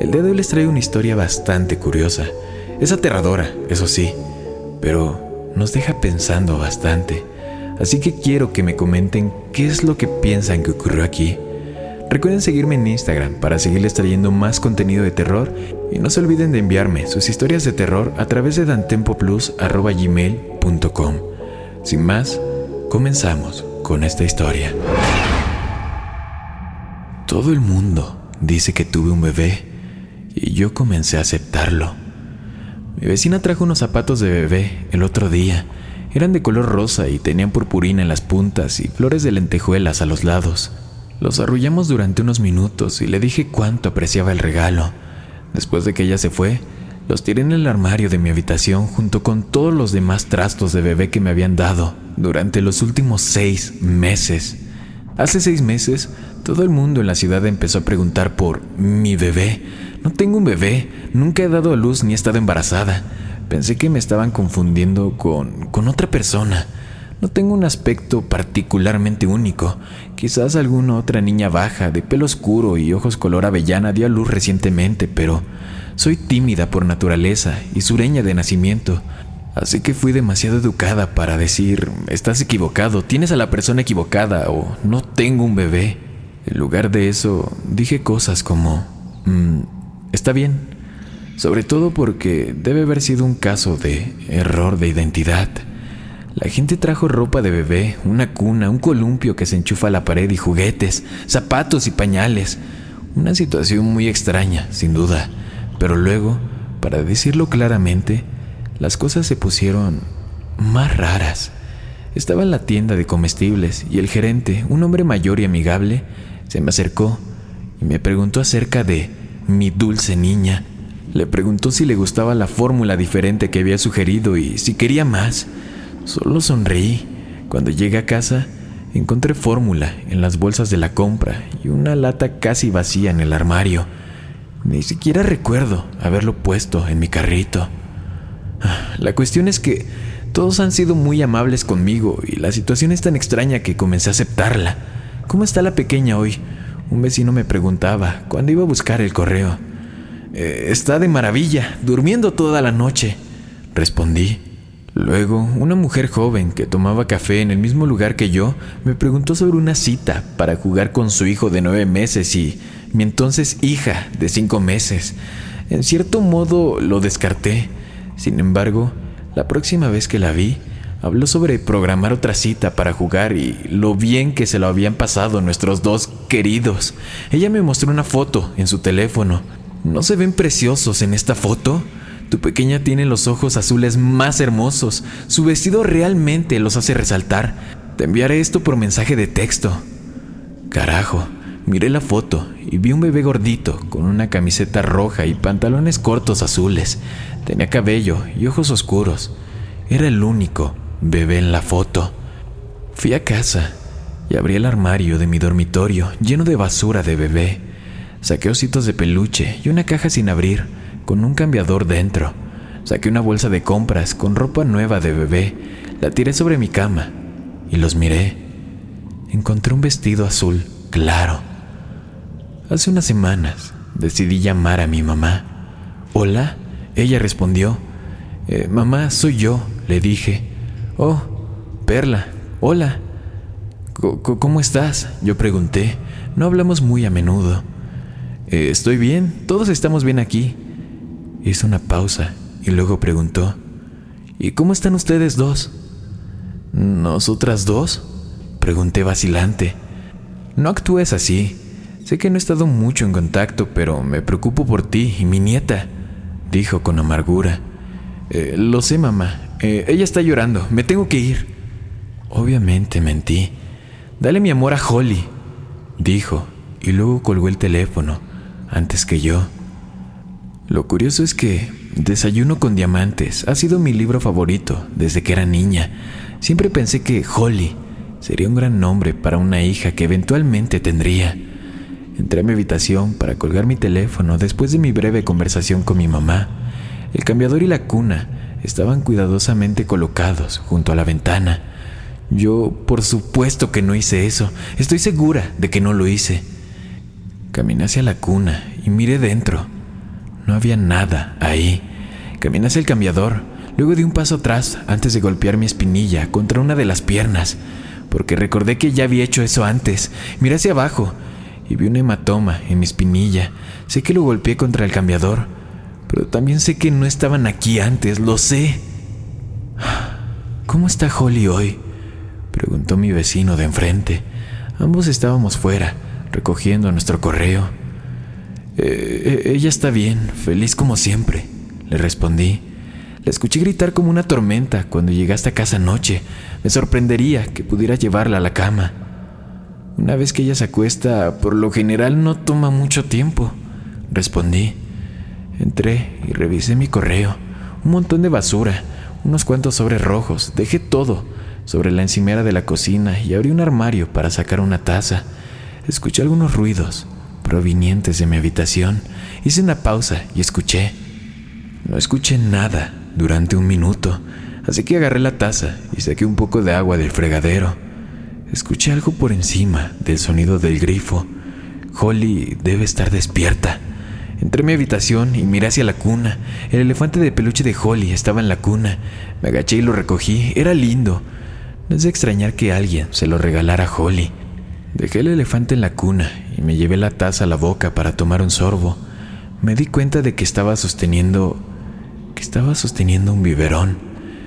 El día de hoy les traigo una historia bastante curiosa. Es aterradora, eso sí, pero nos deja pensando bastante. Así que quiero que me comenten qué es lo que piensan que ocurrió aquí. Recuerden seguirme en Instagram para seguirles trayendo más contenido de terror y no se olviden de enviarme sus historias de terror a través de dantempoplus.gmail.com. Sin más, comenzamos con esta historia. Todo el mundo dice que tuve un bebé y yo comencé a aceptarlo. Mi vecina trajo unos zapatos de bebé el otro día. Eran de color rosa y tenían purpurina en las puntas y flores de lentejuelas a los lados. Los arrullamos durante unos minutos y le dije cuánto apreciaba el regalo. Después de que ella se fue, los tiré en el armario de mi habitación junto con todos los demás trastos de bebé que me habían dado durante los últimos seis meses. Hace seis meses, todo el mundo en la ciudad empezó a preguntar por mi bebé. No tengo un bebé, nunca he dado a luz ni he estado embarazada. Pensé que me estaban confundiendo con, con otra persona. No tengo un aspecto particularmente único. Quizás alguna otra niña baja, de pelo oscuro y ojos color avellana dio a luz recientemente, pero soy tímida por naturaleza y sureña de nacimiento. Así que fui demasiado educada para decir, estás equivocado, tienes a la persona equivocada o no tengo un bebé. En lugar de eso, dije cosas como, mm, está bien, sobre todo porque debe haber sido un caso de error de identidad. La gente trajo ropa de bebé, una cuna, un columpio que se enchufa a la pared y juguetes, zapatos y pañales. Una situación muy extraña, sin duda. Pero luego, para decirlo claramente, las cosas se pusieron más raras. Estaba en la tienda de comestibles y el gerente, un hombre mayor y amigable, se me acercó y me preguntó acerca de mi dulce niña. Le preguntó si le gustaba la fórmula diferente que había sugerido y si quería más. Solo sonreí. Cuando llegué a casa, encontré fórmula en las bolsas de la compra y una lata casi vacía en el armario. Ni siquiera recuerdo haberlo puesto en mi carrito. La cuestión es que todos han sido muy amables conmigo y la situación es tan extraña que comencé a aceptarla. ¿Cómo está la pequeña hoy? Un vecino me preguntaba cuando iba a buscar el correo. "Eh, está de maravilla, durmiendo toda la noche, respondí. Luego, una mujer joven que tomaba café en el mismo lugar que yo me preguntó sobre una cita para jugar con su hijo de nueve meses y mi entonces hija de cinco meses. En cierto modo lo descarté. Sin embargo, la próxima vez que la vi, habló sobre programar otra cita para jugar y lo bien que se lo habían pasado nuestros dos queridos. Ella me mostró una foto en su teléfono. ¿No se ven preciosos en esta foto? Tu pequeña tiene los ojos azules más hermosos. Su vestido realmente los hace resaltar. Te enviaré esto por mensaje de texto. Carajo, miré la foto y vi un bebé gordito con una camiseta roja y pantalones cortos azules. Tenía cabello y ojos oscuros. Era el único bebé en la foto. Fui a casa y abrí el armario de mi dormitorio lleno de basura de bebé. Saqué ositos de peluche y una caja sin abrir con un cambiador dentro. Saqué una bolsa de compras con ropa nueva de bebé. La tiré sobre mi cama y los miré. Encontré un vestido azul claro. Hace unas semanas decidí llamar a mi mamá. Hola, ella respondió. "Eh, mamá, soy yo, le dije. Oh, Perla, hola. "Co- co- ¿Cómo estás? Yo pregunté. No hablamos muy a menudo. Eh, estoy bien, todos estamos bien aquí. Hizo una pausa y luego preguntó, ¿y cómo están ustedes dos? ¿Nosotras dos? Pregunté vacilante. No actúes así. Sé que no he estado mucho en contacto, pero me preocupo por ti y mi nieta, dijo con amargura. Eh, lo sé, mamá. Eh, ella está llorando. Me tengo que ir. Obviamente mentí. Dale mi amor a Holly, dijo, y luego colgó el teléfono antes que yo. Lo curioso es que Desayuno con Diamantes ha sido mi libro favorito desde que era niña. Siempre pensé que Holly sería un gran nombre para una hija que eventualmente tendría. Entré a mi habitación para colgar mi teléfono después de mi breve conversación con mi mamá. El cambiador y la cuna estaban cuidadosamente colocados junto a la ventana. Yo, por supuesto que no hice eso. Estoy segura de que no lo hice. Caminé hacia la cuna y miré dentro. No había nada ahí. Caminé hacia el cambiador, luego di un paso atrás antes de golpear mi espinilla contra una de las piernas, porque recordé que ya había hecho eso antes. Miré hacia abajo y vi un hematoma en mi espinilla. Sé que lo golpeé contra el cambiador, pero también sé que no estaban aquí antes, lo sé. ¿Cómo está Holly hoy? Preguntó mi vecino de enfrente. Ambos estábamos fuera, recogiendo nuestro correo. Eh, eh, ella está bien, feliz como siempre, le respondí. La escuché gritar como una tormenta cuando llegaste a casa anoche. Me sorprendería que pudiera llevarla a la cama. Una vez que ella se acuesta, por lo general no toma mucho tiempo, respondí. Entré y revisé mi correo. Un montón de basura, unos cuantos sobres rojos. Dejé todo sobre la encimera de la cocina y abrí un armario para sacar una taza. Escuché algunos ruidos provenientes de mi habitación. Hice una pausa y escuché. No escuché nada durante un minuto, así que agarré la taza y saqué un poco de agua del fregadero. Escuché algo por encima del sonido del grifo. Holly debe estar despierta. Entré a mi habitación y miré hacia la cuna. El elefante de peluche de Holly estaba en la cuna. Me agaché y lo recogí. Era lindo. No es de extrañar que alguien se lo regalara a Holly. Dejé el elefante en la cuna y me llevé la taza a la boca para tomar un sorbo. Me di cuenta de que estaba sosteniendo... que estaba sosteniendo un biberón.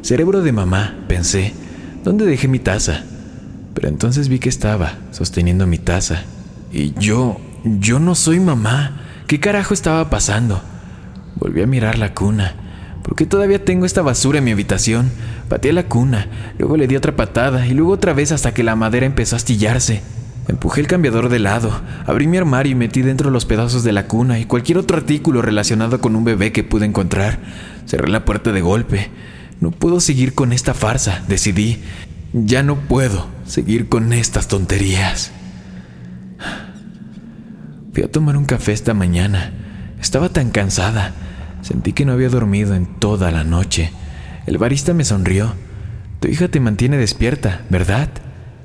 Cerebro de mamá, pensé. ¿Dónde dejé mi taza? Pero entonces vi que estaba sosteniendo mi taza. Y yo... yo no soy mamá. ¿Qué carajo estaba pasando? Volví a mirar la cuna. ¿Por qué todavía tengo esta basura en mi habitación? Pateé la cuna, luego le di otra patada y luego otra vez hasta que la madera empezó a astillarse. Empujé el cambiador de lado, abrí mi armario y metí dentro los pedazos de la cuna y cualquier otro artículo relacionado con un bebé que pude encontrar. Cerré la puerta de golpe. No puedo seguir con esta farsa, decidí. Ya no puedo seguir con estas tonterías. Fui a tomar un café esta mañana. Estaba tan cansada. Sentí que no había dormido en toda la noche. El barista me sonrió. Tu hija te mantiene despierta, ¿verdad?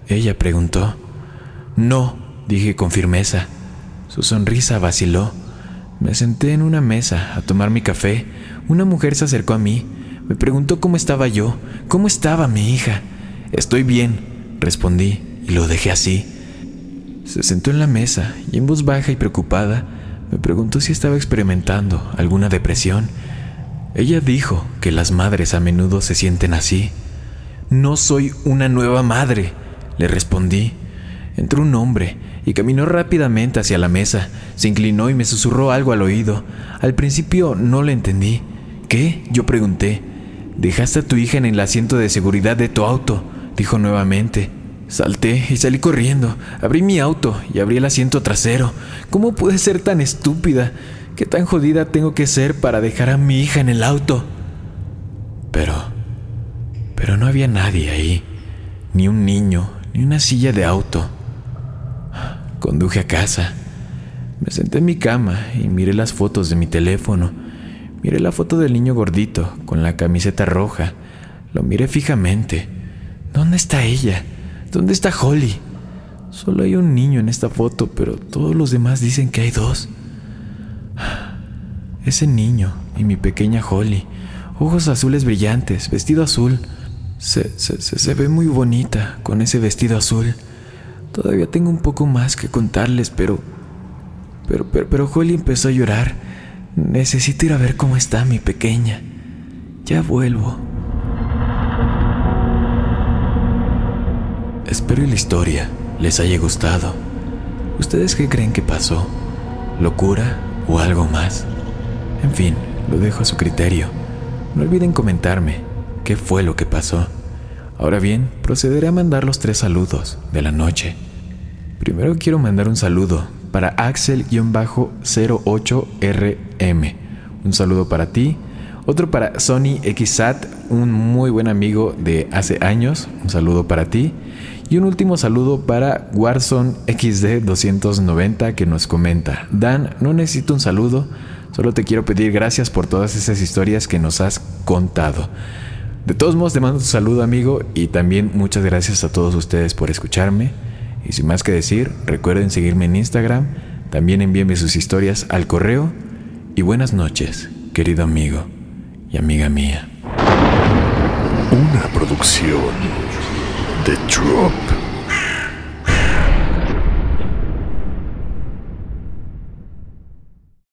Ella preguntó. No, dije con firmeza. Su sonrisa vaciló. Me senté en una mesa a tomar mi café. Una mujer se acercó a mí. Me preguntó cómo estaba yo, cómo estaba mi hija. Estoy bien, respondí y lo dejé así. Se sentó en la mesa y en voz baja y preocupada me preguntó si estaba experimentando alguna depresión. Ella dijo que las madres a menudo se sienten así. No soy una nueva madre, le respondí. Entró un hombre y caminó rápidamente hacia la mesa. Se inclinó y me susurró algo al oído. Al principio no le entendí. ¿Qué? Yo pregunté. Dejaste a tu hija en el asiento de seguridad de tu auto, dijo nuevamente. Salté y salí corriendo. Abrí mi auto y abrí el asiento trasero. ¿Cómo pude ser tan estúpida? ¿Qué tan jodida tengo que ser para dejar a mi hija en el auto? Pero... Pero no había nadie ahí. Ni un niño, ni una silla de auto. Conduje a casa. Me senté en mi cama y miré las fotos de mi teléfono. Miré la foto del niño gordito con la camiseta roja. Lo miré fijamente. ¿Dónde está ella? ¿Dónde está Holly? Solo hay un niño en esta foto, pero todos los demás dicen que hay dos. Ese niño y mi pequeña Holly, ojos azules brillantes, vestido azul. Se, se, se, ve muy bonita con ese vestido azul. Todavía tengo un poco más que contarles, pero... Pero, pero, pero Holly empezó a llorar. Necesito ir a ver cómo está mi pequeña. Ya vuelvo. Espero que la historia les haya gustado. ¿Ustedes qué creen que pasó? ¿Locura o algo más? En fin, lo dejo a su criterio. No olviden comentarme qué fue lo que pasó. Ahora bien, procederé a mandar los tres saludos de la noche. Primero quiero mandar un saludo para Axel-08RM. Un saludo para ti. Otro para Sony XSAT, un muy buen amigo de hace años. Un saludo para ti. Y un último saludo para Warzone XD290 que nos comenta, Dan, no necesito un saludo, solo te quiero pedir gracias por todas esas historias que nos has contado. De todos modos te mando un saludo amigo y también muchas gracias a todos ustedes por escucharme. Y sin más que decir, recuerden seguirme en Instagram, también envíenme sus historias al correo y buenas noches, querido amigo y amiga mía. Una producción The Drop.